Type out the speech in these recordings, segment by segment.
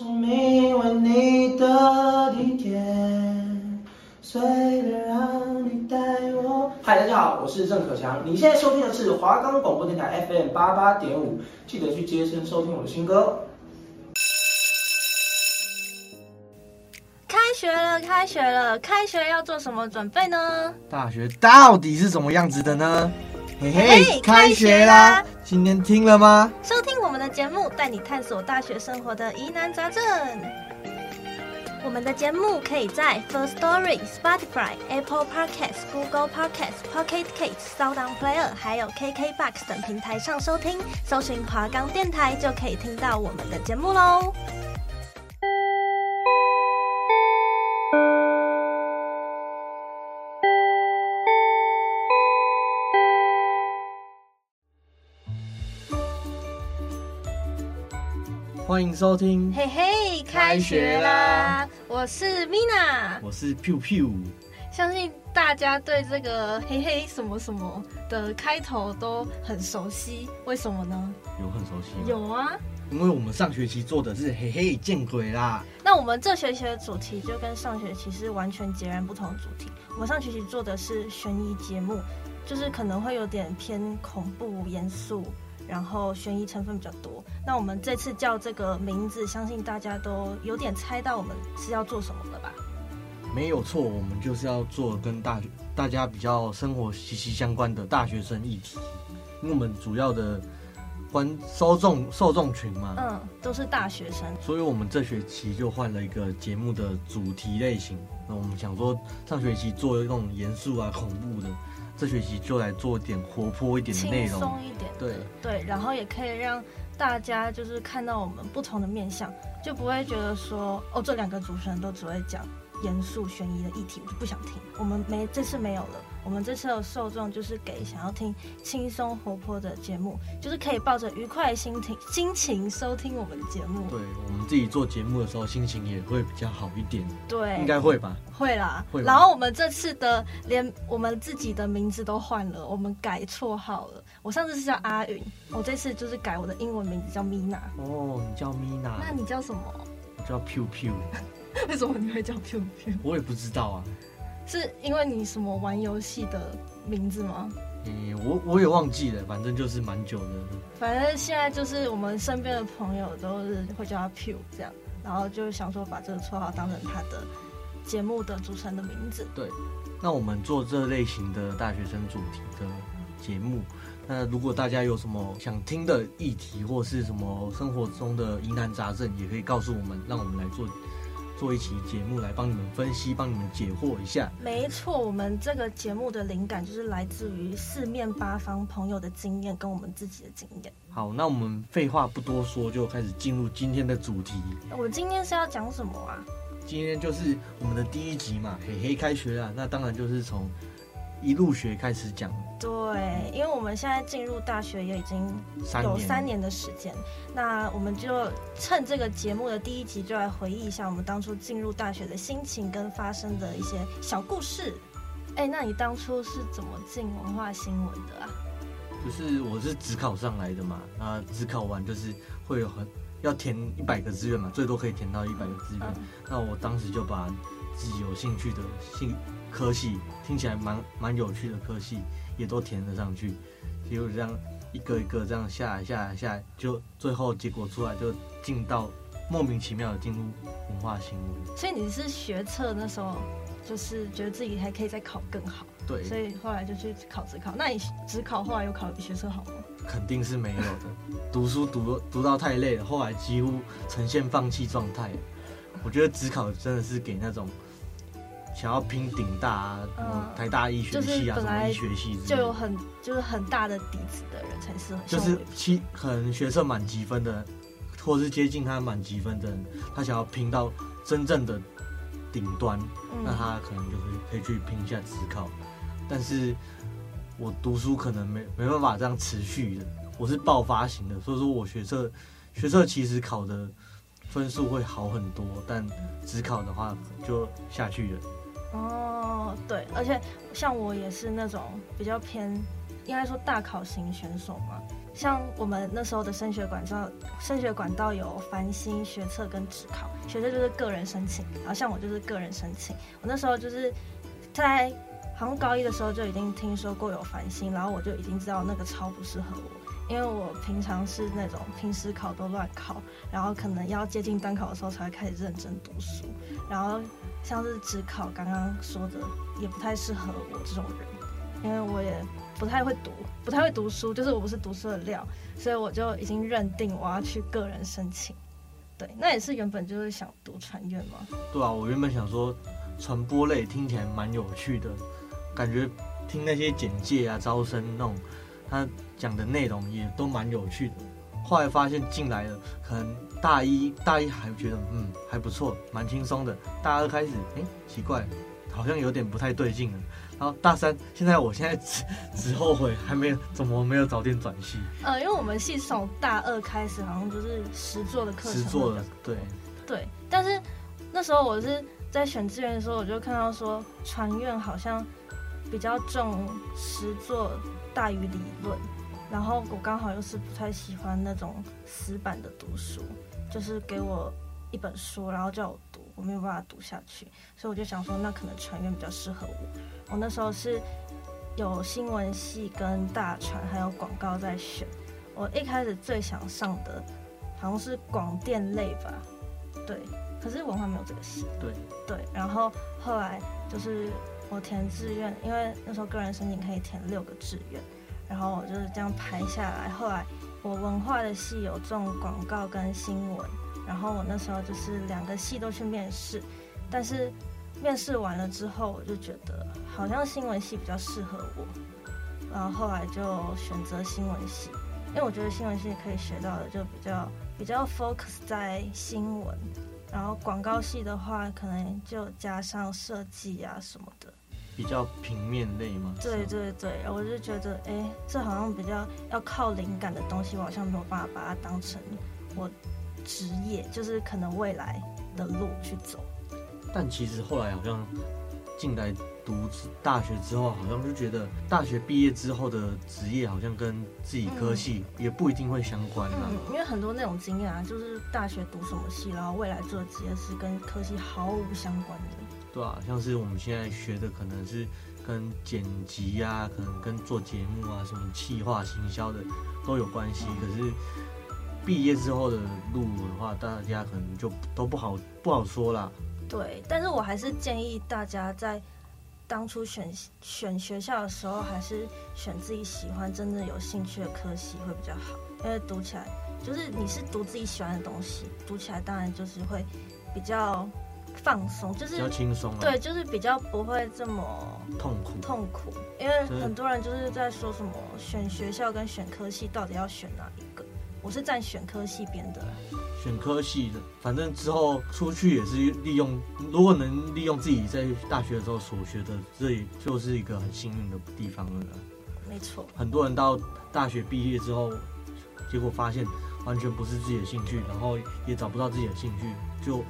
生命为你的地点，随便让你带我。嗨，大家好，我是郑可强，你现在收听的是华冈广播电台 FM 八八点五，记得去接声收听我的新歌。开学了，开学了，开学要做什么准备呢？大学到底是什么样子的呢？嘿嘿，开学啦！今天听了吗？收听我们的节目，带你探索大学生活的疑难杂症。我们的节目可以在 First Story、Spotify、Apple Podcasts、Google Podcasts、Pocket Casts、SoundOn Player，还有 KKBox 等平台上收听。搜寻华冈电台就可以听到我们的节目喽。欢迎收听，嘿嘿，开学啦！我是 Mina，我是 Piu Piu。相信大家对这个嘿嘿什么什么的开头都很熟悉，为什么呢？有很熟悉吗？有啊，因为我们上学期做的是嘿嘿见鬼啦。那我们这学期的主题就跟上学期是完全截然不同的主题。我们上学期做的是悬疑节目，就是可能会有点偏恐怖、严肃。然后悬疑成分比较多。那我们这次叫这个名字，相信大家都有点猜到我们是要做什么了吧？没有错，我们就是要做跟大学大家比较生活息息相关的大学生议题。因为我们主要的观受众受众群嘛，嗯，都是大学生，所以我们这学期就换了一个节目的主题类型。那我们想说，上学期做那种严肃啊、恐怖的。这学期就来做点活泼一点的内容，轻松一点，对。对，然后也可以让大家就是看到我们不同的面相，就不会觉得说哦，这两个主持人都只会讲严肃悬疑的议题，我就不想听。我们没这次没有了。我们这次的受众就是给想要听轻松活泼的节目，就是可以抱着愉快的心情心情收听我们的节目。对，我们自己做节目的时候，心情也会比较好一点。对，应该会吧？会啦。会。然后我们这次的连我们自己的名字都换了，我们改绰号了。我上次是叫阿云，我这次就是改我的英文名字叫 Mina。哦，你叫 Mina？那你叫什么？我叫 Piu Piu。为什么你会叫 Piu Piu？我也不知道啊。是因为你什么玩游戏的名字吗？欸、我我也忘记了，反正就是蛮久的。反正现在就是我们身边的朋友都是会叫他 Piu 这样，然后就想说把这个绰号当成他的节目的主持人的名字。对，那我们做这类型的大学生主题的节目，那如果大家有什么想听的议题，或是什么生活中的疑难杂症，也可以告诉我们，让我们来做。做一期节目来帮你们分析，帮你们解惑一下。没错，我们这个节目的灵感就是来自于四面八方朋友的经验跟我们自己的经验。好，那我们废话不多说，就开始进入今天的主题。我今天是要讲什么啊？今天就是我们的第一集嘛，嘿嘿，开学了，那当然就是从。一入学开始讲，对，因为我们现在进入大学也已经有三年的时间，那我们就趁这个节目的第一集，就来回忆一下我们当初进入大学的心情跟发生的一些小故事。哎，那你当初是怎么进文化新闻的啊？就是我是只考上来的嘛，那只考完就是会有很要填一百个志愿嘛，最多可以填到一百个志愿，嗯，那我当时就把自己有兴趣的兴。科系听起来蛮蛮有趣的科系，也都填了上去，结果这样一个一个这样下来下来下来，就最后结果出来就进到莫名其妙的进入文化新闻。所以你是学测那时候就是觉得自己还可以再考更好，对，所以后来就去考职考。那你职考后来有考比学测好吗？肯定是没有的，读书读读到太累了，后来几乎呈现放弃状态。我觉得职考真的是给那种。想要拼顶大台大医学系啊，什么医学系就有很就是很大的底子的人才适合。就是七可能学测满级分的，或是接近他满级分的人，他想要拼到真正的顶端，嗯，那他可能就是可以去拼一下职考。但是我读书可能没没办法这样持续的，我是爆发型的，所以说我学测学测其实考的分数会好很多，但只考的话就下去了。哦，对，而且像我也是那种比较偏，应该说大考型选手嘛，像我们那时候的升学管道，升学管道有繁星、学测跟职考。学测就是个人申请，然后像我就是个人申请。我那时候就是在好像高一的时候就已经听说过有繁星，然后我就已经知道那个超不适合我，因为我平常是那种平时考都乱考，然后可能要接近单考的时候才会开始认真读书。然后像是只考刚刚说的，也不太适合我这种人，因为我也。不太会读，不太会读书，就是我不是读书的料，所以我就已经认定我要去个人申请。对，那也是原本就是想读传院嘛。对啊，我原本想说传播类听起来蛮有趣的，感觉听那些简介啊、招生那种，他讲的内容也都蛮有趣的。后来发现进来了，可能大一大一还觉得嗯还不错，蛮轻松的。大二开始，哎，奇怪，好像有点不太对劲了。然后大三，现在我现在只只后悔还没有怎么没有早点转系。呃，因为我们系从大二开始，好像就是实作的课程。实作的，对。对，但是那时候我是在选志愿的时候，我就看到说船院好像比较重实作大于理论，然后我刚好又是不太喜欢那种死板的读书，就是给我一本书，然后叫我读。我没有办法读下去，所以我就想说，那可能传院比较适合我。我那时候是有新闻系跟大传还有广告在选。我一开始最想上的好像是广电类吧，对。可是文化没有这个系。对对。然后后来就是我填志愿，因为那时候个人申请可以填六个志愿，然后我就是这样排下来。后来我文化的系有中广告跟新闻。然后我那时候就是两个系都去面试，但是面试完了之后，我就觉得好像新闻系比较适合我，然后后来就选择新闻系，因为我觉得新闻系可以学到的就比较比较 focus 在新闻，然后广告系的话可能就加上设计啊什么的，比较平面类嘛。对对对，我就觉得哎，这好像比较要靠灵感的东西，我好像没有办法把它当成我。职业就是可能未来的路去走，但其实后来好像进来读大学之后，好像就觉得大学毕业之后的职业好像跟自己科系也不一定会相关嘛。嗯，因为很多那种经验啊，就是大学读什么系，然后未来做的职业是跟科系毫无相关的。对啊，像是我们现在学的可能是跟剪辑啊，可能跟做节目啊，什么企划、行销的都有关系，可是。毕业之后的路的话，大家可能就都不好不好说啦。对，但是我还是建议大家在当初选选学校的时候，还是选自己喜欢、真正有兴趣的科系会比较好。因为读起来就是你是读自己喜欢的东西，读起来当然就是会比较放松，就是比较轻松。对，就是比较不会这么痛苦痛苦。因为很多人就是在说什么选学校跟选科系到底要选哪一个。我是站选科系边的，选科系的，反正之后出去也是利用，如果能利用自己在大学的时候所学的，这里就是一个很幸运的地方了。没错，很多人到大学毕业之后，结果发现完全不是自己的兴趣，然后也找不到自己的兴趣，就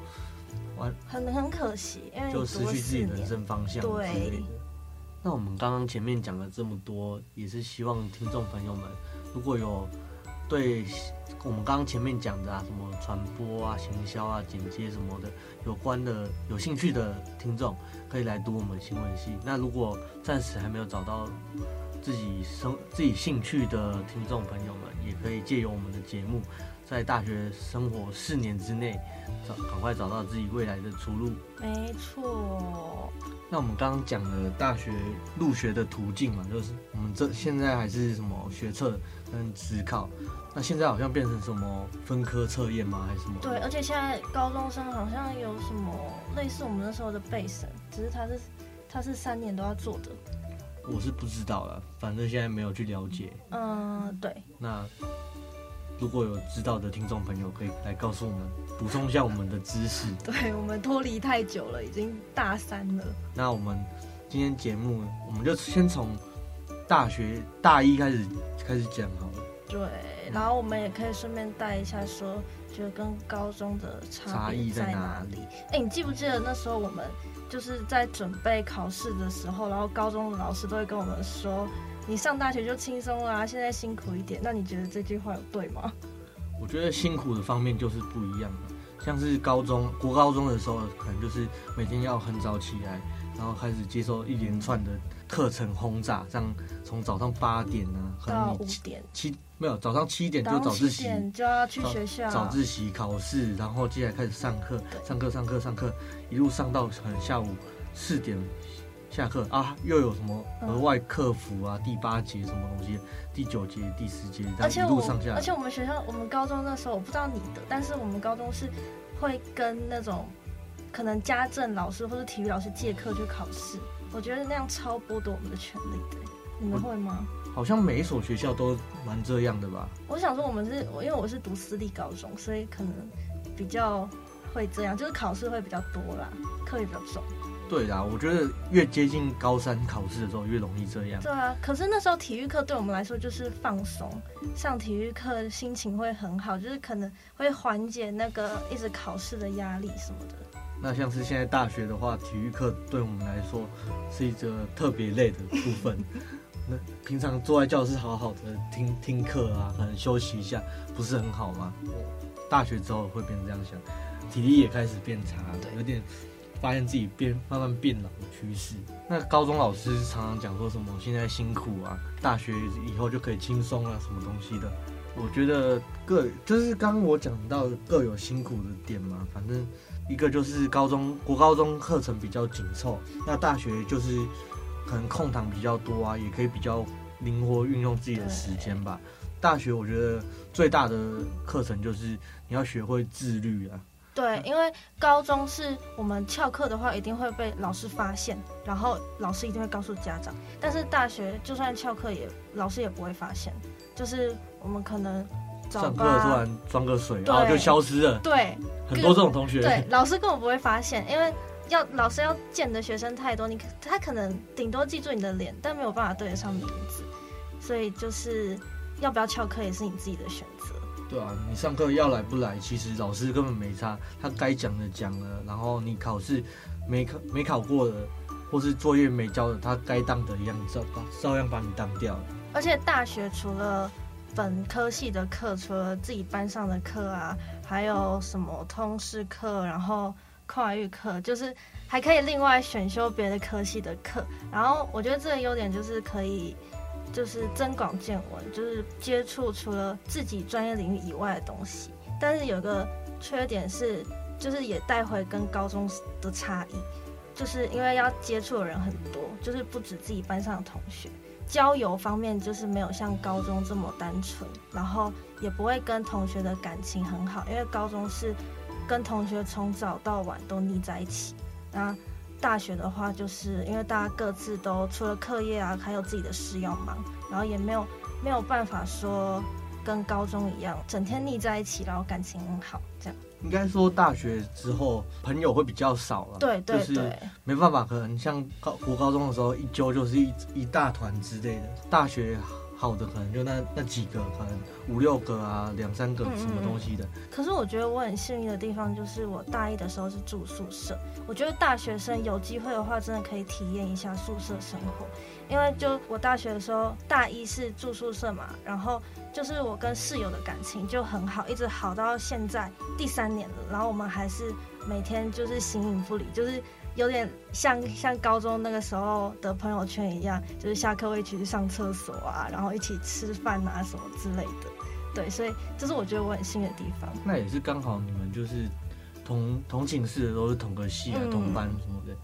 完很很可惜，因为就失去自己人生方向。对。那我们刚刚前面讲了这么多，也是希望听众朋友们如果有。对我们刚刚前面讲的啊，什么传播啊、行销啊、剪接什么的有关的、有兴趣的听众，可以来读我们新闻系。那如果暂时还没有找到自己生自己兴趣的听众朋友们，也可以借由我们的节目，在大学生活四年之内，找赶快找到自己未来的出路。没错。那我们刚刚讲了大学入学的途径嘛，就是我们这现在还是什么学测跟职考，那现在好像变成什么分科测验吗？还是什么？对，而且现在高中生好像有什么类似我们那时候的备审，只是他是他是三年都要做的。我是不知道了，反正现在没有去了解。嗯，对。那。如果有知道的听众朋友，可以来告诉我们，补充一下我们的知识。对，我们脱离太久了，已经大三了。那我们今天节目，我们就先从大学大一开始开始讲好了。对，然后我们也可以顺便带一下，说，觉得跟高中的差异在哪里？哎，你记不记得那时候我们就是在准备考试的时候，然后高中的老师都会跟我们说。你上大学就轻松啊，现在辛苦一点。那你觉得这句话有对吗？我觉得辛苦的方面就是不一样的，像是高中、国高中的时候，可能就是每天要很早起来，然后开始接受一连串的课程轰炸，这样从早上八点呢、啊，可能你七点七没有早上七点就早自习就要去学校，早自习考试，然后接下来开始上课，上课上课上课，一路上到可能下午四点。下课啊，又有什么额外客服啊？嗯、第八节什么东西？第九节、第十节，而且一路上下。而且我们学校，我们高中那时候，我不知道你的，但是我们高中是会跟那种可能家政老师或者体育老师借课去考试。我觉得那样超剥夺我们的权利的。你们会吗？好像每一所学校都蛮这样的吧。我想说，我们是，因为我是读私立高中，所以可能比较会这样，就是考试会比较多啦，课也比较重。对啦，我觉得越接近高三考试的时候越容易这样。对啊，可是那时候体育课对我们来说就是放松，上体育课心情会很好，就是可能会缓解那个一直考试的压力什么的。那像是现在大学的话，体育课对我们来说是一个特别累的部分。那平常坐在教室好好的听听课啊，可能休息一下，不是很好吗？大学之后会变成这样想，体力也开始变差了，有点。发现自己变慢慢变老的趋势。那高中老师常常讲说什么现在辛苦啊，大学以后就可以轻松啊，什么东西的？我觉得各就是刚刚我讲到各有辛苦的点嘛。反正一个就是高中国高中课程比较紧凑，那大学就是可能空档比较多啊，也可以比较灵活运用自己的时间吧。大学我觉得最大的课程就是你要学会自律啊。对，因为高中是我们翘课的话，一定会被老师发现，然后老师一定会告诉家长。但是大学就算翘课，也老师也不会发现，就是我们可能上课突然装个水，然后就消失了。对，很多这种同学。对，老师根本不会发现，因为要老师要见的学生太多，你他可能顶多记住你的脸，但没有办法对得上名字，所以就是要不要翘课也是你自己的选择。对啊，你上课要来不来，其实老师根本没差，他该讲的讲了，然后你考试没考没考过的，或是作业没交的，他该当的一样照照样把你当掉了。而且大学除了本科系的课，除了自己班上的课啊，还有什么通识课，然后跨域课，就是还可以另外选修别的科系的课。然后我觉得这个优点就是可以。就是增广见闻，就是接触除了自己专业领域以外的东西。但是有个缺点是，就是也带回跟高中的差异，就是因为要接触的人很多，就是不止自己班上的同学，交友方面就是没有像高中这么单纯，然后也不会跟同学的感情很好，因为高中是跟同学从早到晚都腻在一起，那。大学的话，就是因为大家各自都除了课业啊，还有自己的事要忙，然后也没有没有办法说跟高中一样整天腻在一起，然后感情很好这样。应该说大学之后朋友会比较少了，对对对，就是没办法，可能像高读高中的时候一揪就是一一大团之类的，大学。好的，可能就那那几个，可能五六个啊，两三个什么东西的。可是我觉得我很幸运的地方，就是我大一的时候是住宿舍。我觉得大学生有机会的话，真的可以体验一下宿舍生活。因为就我大学的时候，大一是住宿舍嘛，然后就是我跟室友的感情就很好，一直好到现在第三年了。然后我们还是每天就是形影不离，就是。有点像像高中那个时候的朋友圈一样，就是下课会一起去上厕所啊，然后一起吃饭啊什么之类的。对，所以这是我觉得我很幸运的地方。那也是刚好你们就是同同寝室的都是同个系啊，同班什么的。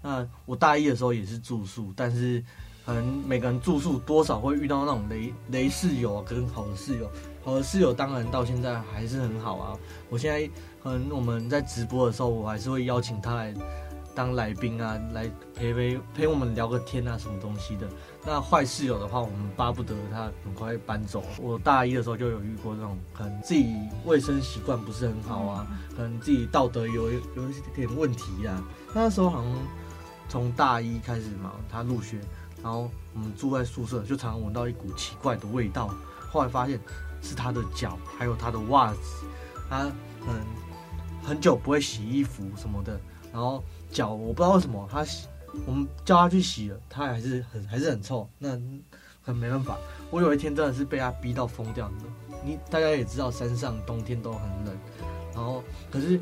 那我大一的时候也是住宿，但是可能每个人住宿多少会遇到那种雷雷室友啊，跟好的室友。好的室友当然到现在还是很好啊。我现在可能我们在直播的时候，我还是会邀请他来。当来宾啊，来陪陪陪我们聊个天啊，什么东西的。那坏室友的话，我们巴不得他很快搬走。我大一的时候就有遇过这种，可能自己卫生习惯不是很好啊，可能自己道德有有一点问题啊。那时候好像从大一开始嘛，他入学，然后我们住在宿舍，就常常闻到一股奇怪的味道。后来发现是他的脚，还有他的袜子，他很很久不会洗衣服什么的，然后。脚我不知道为什么他洗，我们叫他去洗了，他还是很还是很臭。那很没办法。我有一天真的是被他逼到疯掉的。你大家也知道，山上冬天都很冷，然后可是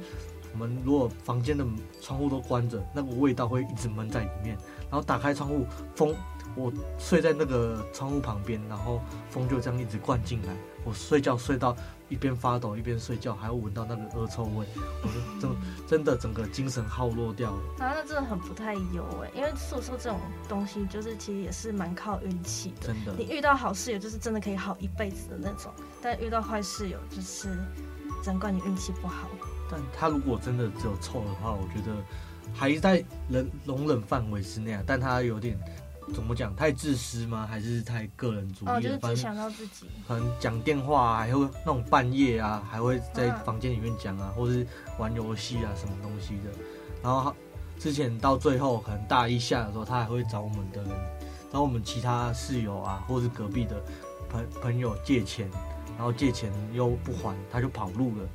我们如果房间的窗户都关着，那个味道会一直闷在里面。然后打开窗户，风，我睡在那个窗户旁边，然后风就这样一直灌进来。我睡觉睡到一边发抖一边睡觉，还要闻到那个恶臭味，我说真真的整个精神耗落掉了。啊，那真的很不太优哎，因为宿舍这种东西，就是其实也是蛮靠运气的。真的，你遇到好室友，就是真的可以好一辈子的那种；但遇到坏室友，就是只能怪你运气不好。但他如果真的只有臭的话，我觉得还在能容忍范围之内啊。但他有点。怎么讲？太自私吗？还是太个人主义？哦，就是只想到自己。可能讲电话啊，还会那种半夜啊，还会在房间里面讲啊，或是玩游戏啊，什么东西的。然后之前到最后，可能大一下的时候，他还会找我们的人，找我们其他室友啊，或是隔壁的朋朋友借钱，然后借钱又不还，他就跑路了。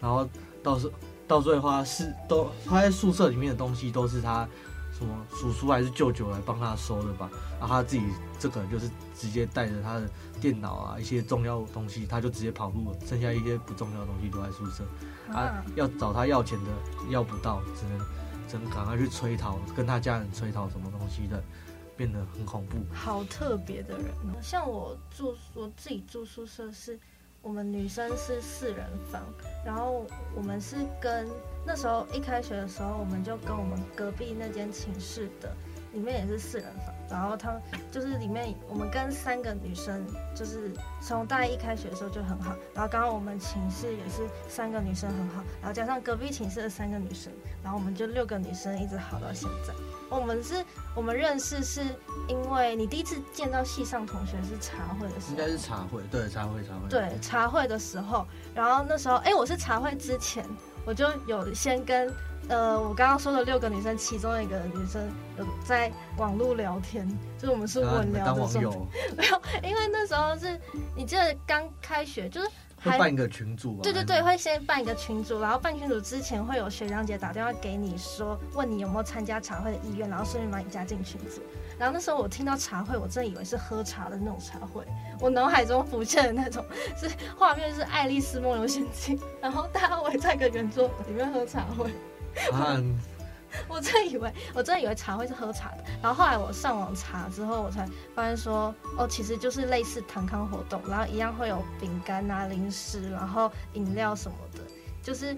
然后到时到最后，他是都他在宿舍里面的东西都是他。什么叔叔还是舅舅来帮他收的吧？然后他自己这个人就是直接带着他的电脑啊，一些重要东西，他就直接跑路了，剩下一些不重要的东西留在宿舍。啊，要找他要钱的要不到，只能只能赶快去催讨，跟他家人催讨什么东西的，变得很恐怖。好特别的人哦，像我住我自己住宿舍是。我们女生是四人房，然后我们是跟那时候一开学的时候，我们就跟我们隔壁那间寝室的里面也是四人房，然后他们就是里面我们跟三个女生就是从大一一开学的时候就很好，然后刚刚我们寝室也是三个女生很好，然后加上隔壁寝室的三个女生，然后我们就六个女生一直好到现在。我们是，我们认识是因为你第一次见到系上同学是茶会的时候，应该是茶会，对，茶会，茶会，对，茶会的时候，然后那时候，哎，我是茶会之前，我就有先跟，呃，我刚刚说的六个女生，其中一个女生有在网络聊天，就是我们是稳聊的时候，没有，因为那时候是你记得刚开学，就是。会办一个群组，对对对，会先办一个群组，然后办群组之前会有学长姐打电话给你说，问你有没有参加茶会的意愿，然后顺便把你加进群组。然后那时候我听到茶会，我真的以为是喝茶的那种茶会，我脑海中浮现的那种是画面是《爱丽丝梦游仙境》，然后大家围在一个圆桌里面喝茶会。啊 我真以为，我真的以为茶会是喝茶的，然后后来我上网查之后，我才发现说，哦，其实就是类似团康活动，然后一样会有饼干啊、零食，然后饮料什么的，就是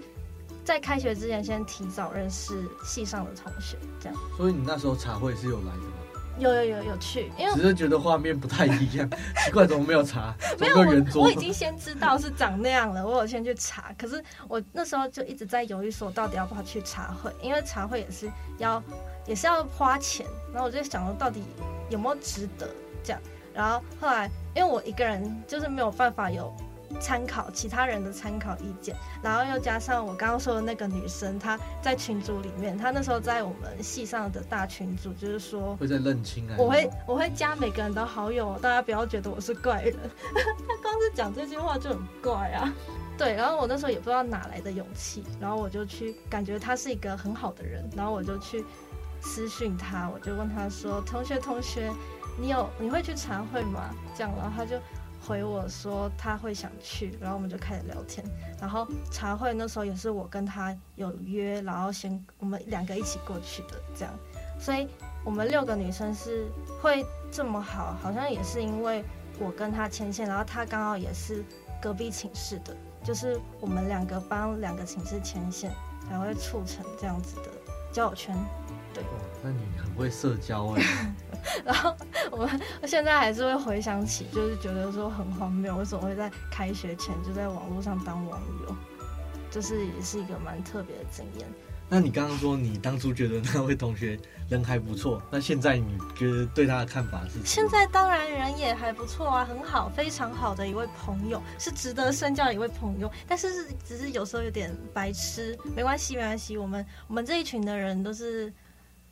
在开学之前先提早认识系上的同学，这样。所以你那时候茶会是有来的吗？有有有有趣，因为只是觉得画面不太一样，奇怪怎么没有查？没有我，我已经先知道是长那样了，我有先去查。可是我那时候就一直在犹豫，说到底要不要去茶会，因为茶会也是要也是要花钱。然后我就想说，到底有没有值得这样？然后后来因为我一个人就是没有办法有。参考其他人的参考意见，然后又加上我刚刚说的那个女生，她在群组里面，她那时候在我们系上的大群组，就是说会在认亲啊，我会我会加每个人的好友，大家不要觉得我是怪人。她光是讲这句话就很怪啊。对，然后我那时候也不知道哪来的勇气，然后我就去感觉他是一个很好的人，然后我就去私讯他，我就问他说：“同学同学，你有你会去茶会吗？”这样，然后他就。回我说他会想去，然后我们就开始聊天。然后茶会那时候也是我跟他有约，然后先我们两个一起过去的这样。所以我们六个女生是会这么好，好像也是因为我跟他牵线，然后他刚好也是隔壁寝室的，就是我们两个帮两个寝室牵线，才会促成这样子的交友圈。对，那你很会社交哎。然后我们现在还是会回想起，就是觉得说很荒谬，为什么会在开学前就在网络上当网友，就是也是一个蛮特别的经验。那你刚刚说你当初觉得那位同学人还不错，那现在你觉得对他的看法是？现在当然人也还不错啊，很好，非常好的一位朋友，是值得深交的一位朋友。但是是只是有时候有点白痴，没关系没关系，我们我们这一群的人都是。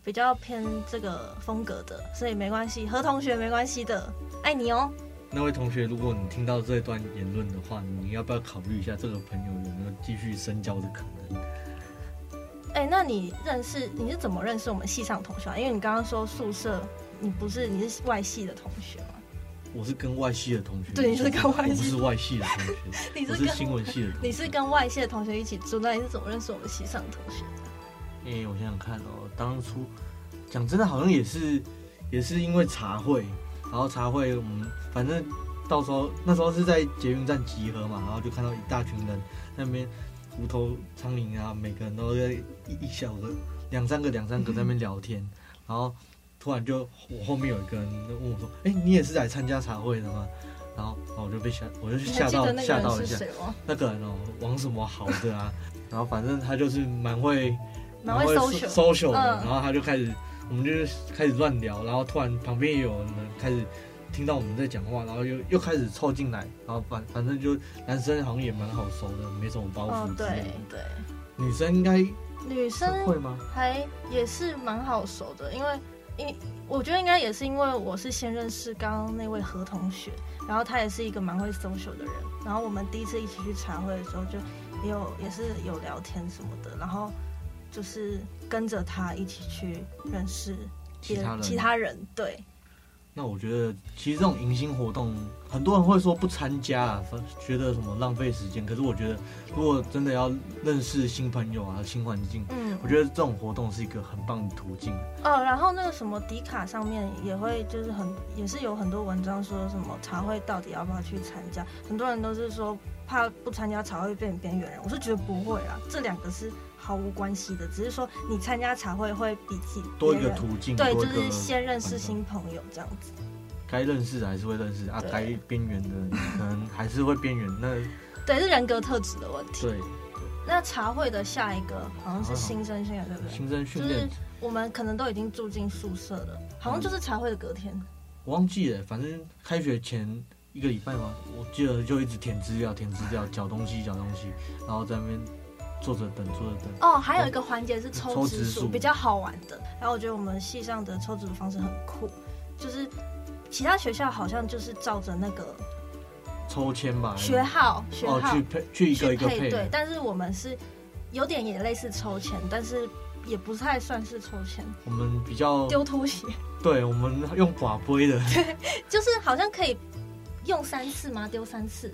比较偏这个风格的，所以没关系，和同学没关系的，爱你哦。那位同学，如果你听到这段言论的话，你要不要考虑一下这个朋友有没有继续深交的可能？哎、欸，那你认识你是怎么认识我们系上同学啊？因为你刚刚说宿舍，你不是你是外系的同学吗？我是跟外系的同学，对，你是跟外系，我不是外系的同学，你是新闻系的同学，你是跟外系的同学一起住，那你是怎么认识我们系上的同学的？哎、欸，我想想看哦，当初讲真的，好像也是也是因为茶会，然后茶会我们反正到时候那时候是在捷运站集合嘛，然后就看到一大群人那边无头苍蝇啊，每个人都在一一小个两三个两三个在那边聊天，嗯、然后。突然就我后面有一个人问我说：“哎、欸，你也是来参加茶会的吗？”然后，然后我就被吓，我就吓到吓到一下。那个人哦，王什么好的啊？然后反正他就是蛮会蛮会 social 的。然后他就开始，我们就开始乱聊。然后突然旁边也有人开始听到我们在讲话，然后又又开始凑进来。然后反反正就男生好像也蛮好熟的，没什么包袱。哦，对对。女生应该女生会吗？还也是蛮好熟的，因为。因我觉得应该也是因为我是先认识刚刚那位何同学，然后他也是一个蛮会 social 的人，然后我们第一次一起去茶会的时候，就也有也是有聊天什么的，然后就是跟着他一起去认识其他人，其他人对。那我觉得，其实这种迎新活动，很多人会说不参加啊，觉得什么浪费时间。可是我觉得，如果真的要认识新朋友啊、新环境，嗯，我觉得这种活动是一个很棒的途径。哦，然后那个什么迪卡上面也会就是很也是有很多文章说什么茶会到底要不要去参加，很多人都是说怕不参加茶会变边缘人。我是觉得不会啊，这两个是。毫无关系的，只是说你参加茶会会比起多一个途径，对，就是先认识新朋友这样子。该认识的还是会认识啊，该边缘的可能还是会边缘。那对，是人格特质的问题。对，那茶会的下一个好像是新生训练，对不对？新生训练，就是我们可能都已经住进宿舍了，好像就是茶会的隔天。我忘记了，反正开学前一个礼拜吧，我记得就一直填资料，填资料，缴东西，缴东西，然后在那边。坐着等，坐着等。哦，还有一个环节是抽直属，比较好玩的。然后我觉得我们系上的抽直属方式很酷，就是其他学校好像就是照着那个抽签吧，学号学号、哦、去配去一个一个配。对，但是我们是有点也类似抽签，但是也不太算是抽签。我们比较丢拖鞋。对，我们用寡杯的。对，就是好像可以用三次吗？丢三次。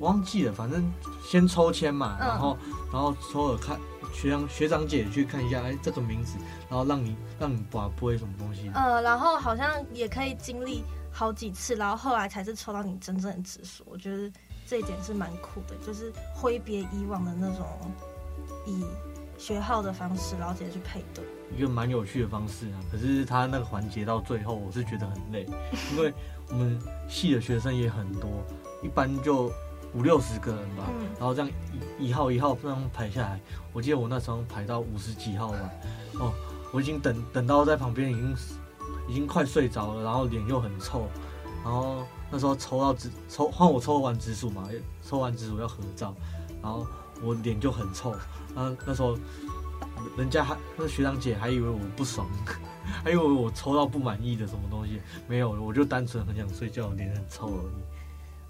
忘记了，反正先抽签嘛，嗯、然后然后抽了看学长学长姐去看一下，哎，这个名字，然后让你让你把播什么东西。呃，然后好像也可以经历好几次，然后后来才是抽到你真正的直属。我觉得这一点是蛮酷的，就是挥别以往的那种以学号的方式，然后直接去配对，一个蛮有趣的方式啊。可是他那个环节到最后，我是觉得很累，因为我们系的学生也很多，一般就。五六十个人吧，嗯、然后这样一一号一号这样排下来，我记得我那时候排到五十几号吧，哦，我已经等等到在旁边已经已经快睡着了，然后脸又很臭，然后那时候抽到紫抽换我抽完紫薯嘛，抽完紫薯要合照，然后我脸就很臭，那那时候人家还那学长姐还以为我不爽，还以为我抽到不满意的什么东西，没有，我就单纯很想睡觉，脸很臭。而已。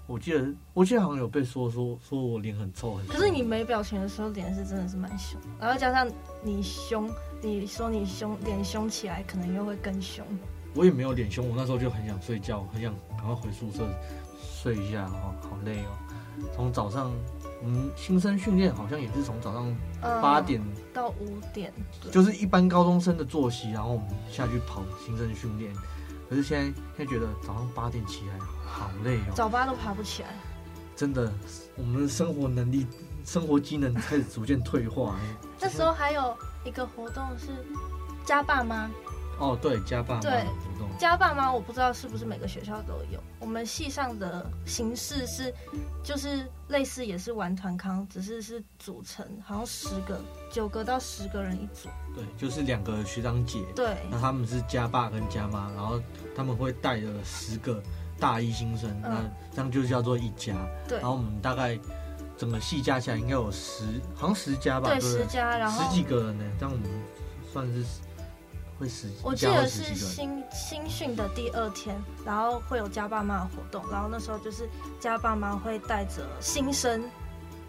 我记得，我记得好像有被说说说我脸很臭很臭。可是你没表情的时候，脸是真的是蛮凶，然后加上你凶，你说你凶，脸凶起来可能又会更凶。我也没有脸凶，我那时候就很想睡觉，很想赶快回宿舍睡一下，哦，好累哦。从早上，嗯，新生训练好像也是从早上八点、嗯、到五点，就是一般高中生的作息，然后我们下去跑新生训练。可是现在，现在觉得早上八点起来好累哦，早八都爬不起来。真的，我们的生活能力、生活机能开始逐渐退化。那时候还有一个活动是加爸妈。哦，对，家爸妈对家爸妈，我不知道是不是每个学校都有。我们系上的形式是，就是类似也是玩团康，只是是组成，好像十个、九个到十个人一组。对，就是两个学长姐。对，那他们是家爸跟家妈，然后他们会带着十个大一新生，嗯、那这样就叫做一家。对，然后我们大概整个系加起来应该有十，好像十家吧？对，对十家，然后十几个人呢，这样我们算是。我记得是新新训的第二天，然后会有家爸妈的活动，然后那时候就是家爸妈会带着新生，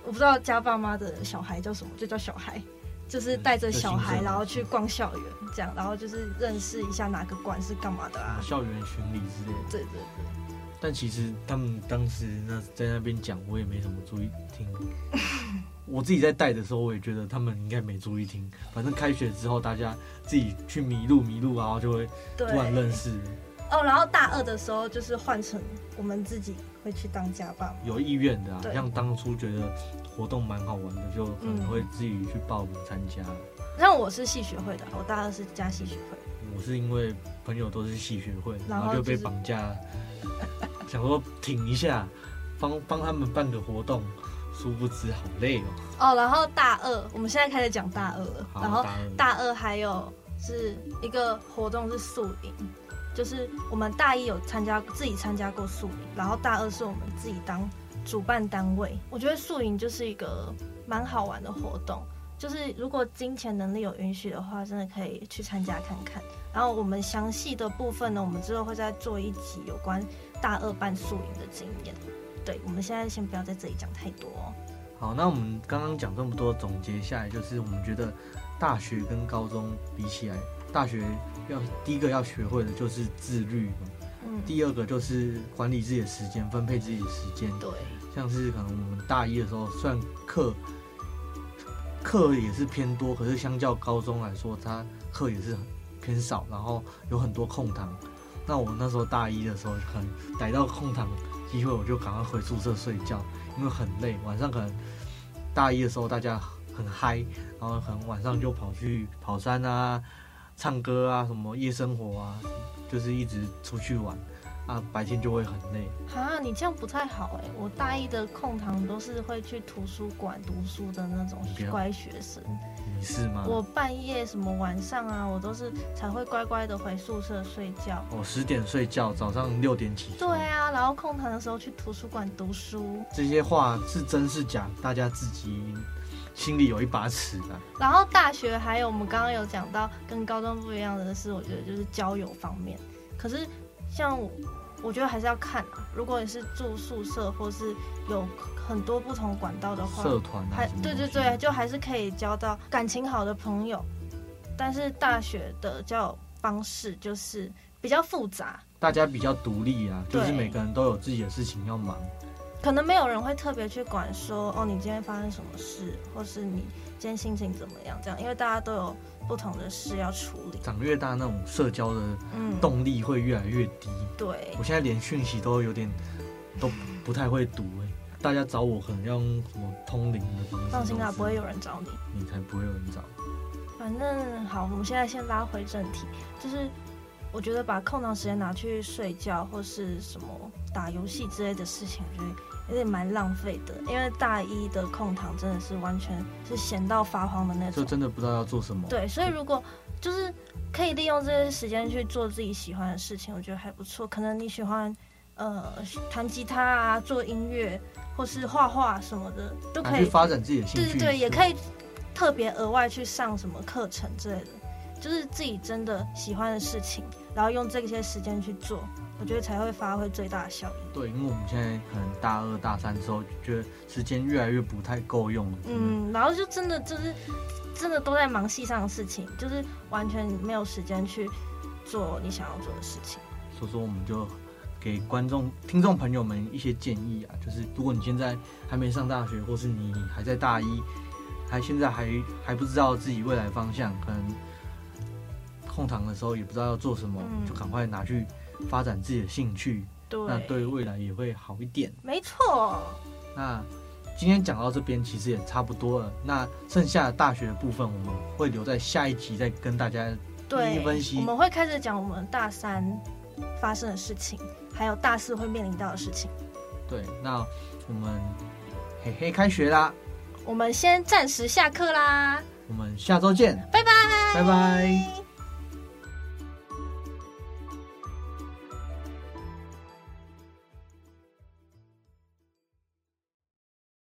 我不知道家爸妈的小孩叫什么，就叫小孩，就是带着小孩，然后去逛校园，这样，然后就是认识一下哪个馆是干嘛的啊，校园巡礼之类的。对对对。但其实他们当时那在那边讲，我也没什么注意听。我自己在带的时候，我也觉得他们应该没注意听。反正开学之后，大家自己去迷路迷路，然后就会突然认识。哦，然后大二的时候就是换成我们自己会去当家暴，有意愿的啊，像当初觉得活动蛮好玩的，就可能会自己去报名参加。像、嗯、我是系学会的，我大二是加系学会。我是因为朋友都是系学会，然后就被绑架，想说挺一下，帮帮他们办个活动，殊不知好累哦。哦，然后大二，我们现在开始讲大二了，然后大二还有是一个活动是宿营。就是我们大一有参加自己参加过宿营，然后大二是我们自己当主办单位。我觉得宿营就是一个蛮好玩的活动，就是如果金钱能力有允许的话，真的可以去参加看看。然后我们详细的部分呢，我们之后会再做一集有关大二办宿营的经验。对，我们现在先不要在这里讲太多哦。好，那我们刚刚讲这么多，总结下来就是我们觉得大学跟高中比起来，大学。要第一个要学会的就是自律，嗯，第二个就是管理自己的时间，分配自己的时间。对，像是可能我们大一的时候，虽然课课也是偏多，可是相较高中来说，它课也是偏少，然后有很多空堂。那我那时候大一的时候，可能逮到空堂机会，我就赶快回宿舍睡觉，因为很累。晚上可能大一的时候大家很嗨，然后可能晚上就跑去跑山啊。唱歌啊，什么夜生活啊，就是一直出去玩啊，白天就会很累。哈，你这样不太好哎！我大一的空堂都是会去图书馆读书的那种乖学生。你是吗？我半夜什么晚上啊，我都是才会乖乖的回宿舍睡觉。我十点睡觉，早上六点起。对啊，然后空堂的时候去图书馆读书。这些话是真是假？大家自己。心里有一把尺啊。然后大学还有我们刚刚有讲到跟高中不一样的是，我觉得就是交友方面。可是像我，我觉得还是要看啊。如果你是住宿舍或是有很多不同管道的话，社团啊，还对对对，就还是可以交到感情好的朋友。但是大学的交友方式就是比较复杂，大家比较独立啊，就是每个人都有自己的事情要忙。可能没有人会特别去管说哦，你今天发生什么事，或是你今天心情怎么样这样，因为大家都有不同的事要处理。长越大，那种社交的动力会越来越低。嗯、对，我现在连讯息都有点都不太会读哎，大家找我可能要用什么通灵的方式。放心啊，不会有人找你，你才不会有人找。反正好，我们现在先拉回正题，就是我觉得把空档时间拿去睡觉或是什么打游戏之类的事情，我觉得。有点蛮浪费的，因为大一的空堂真的是完全是闲到发慌的那种，就真的不知道要做什么。对，所以如果就是可以利用这些时间去做自己喜欢的事情，我觉得还不错。可能你喜欢呃弹吉他啊，做音乐，或是画画什么的，都可以发展自己的兴趣。对对对，也可以特别额外去上什么课程之类的，就是自己真的喜欢的事情，然后用这些时间去做。我觉得才会发挥最大的效益。对，因为我们现在可能大二大三的时候，觉得时间越来越不太够用了。嗯，然后就真的就是真的都在忙戏上的事情，就是完全没有时间去做你想要做的事情。所以说，我们就给观众、听众朋友们一些建议啊，就是如果你现在还没上大学，或是你还在大一，还现在还还不知道自己未来方向，可能空堂的时候也不知道要做什么，嗯、就赶快拿去。发展自己的兴趣，对，那对未来也会好一点。没错。那今天讲到这边，其实也差不多了。那剩下的大学的部分，我们会留在下一集再跟大家一一分析。我们会开始讲我们大三发生的事情，还有大四会面临到的事情。对，那我们嘿嘿开学啦！我们先暂时下课啦。我们下周见，拜拜，拜拜。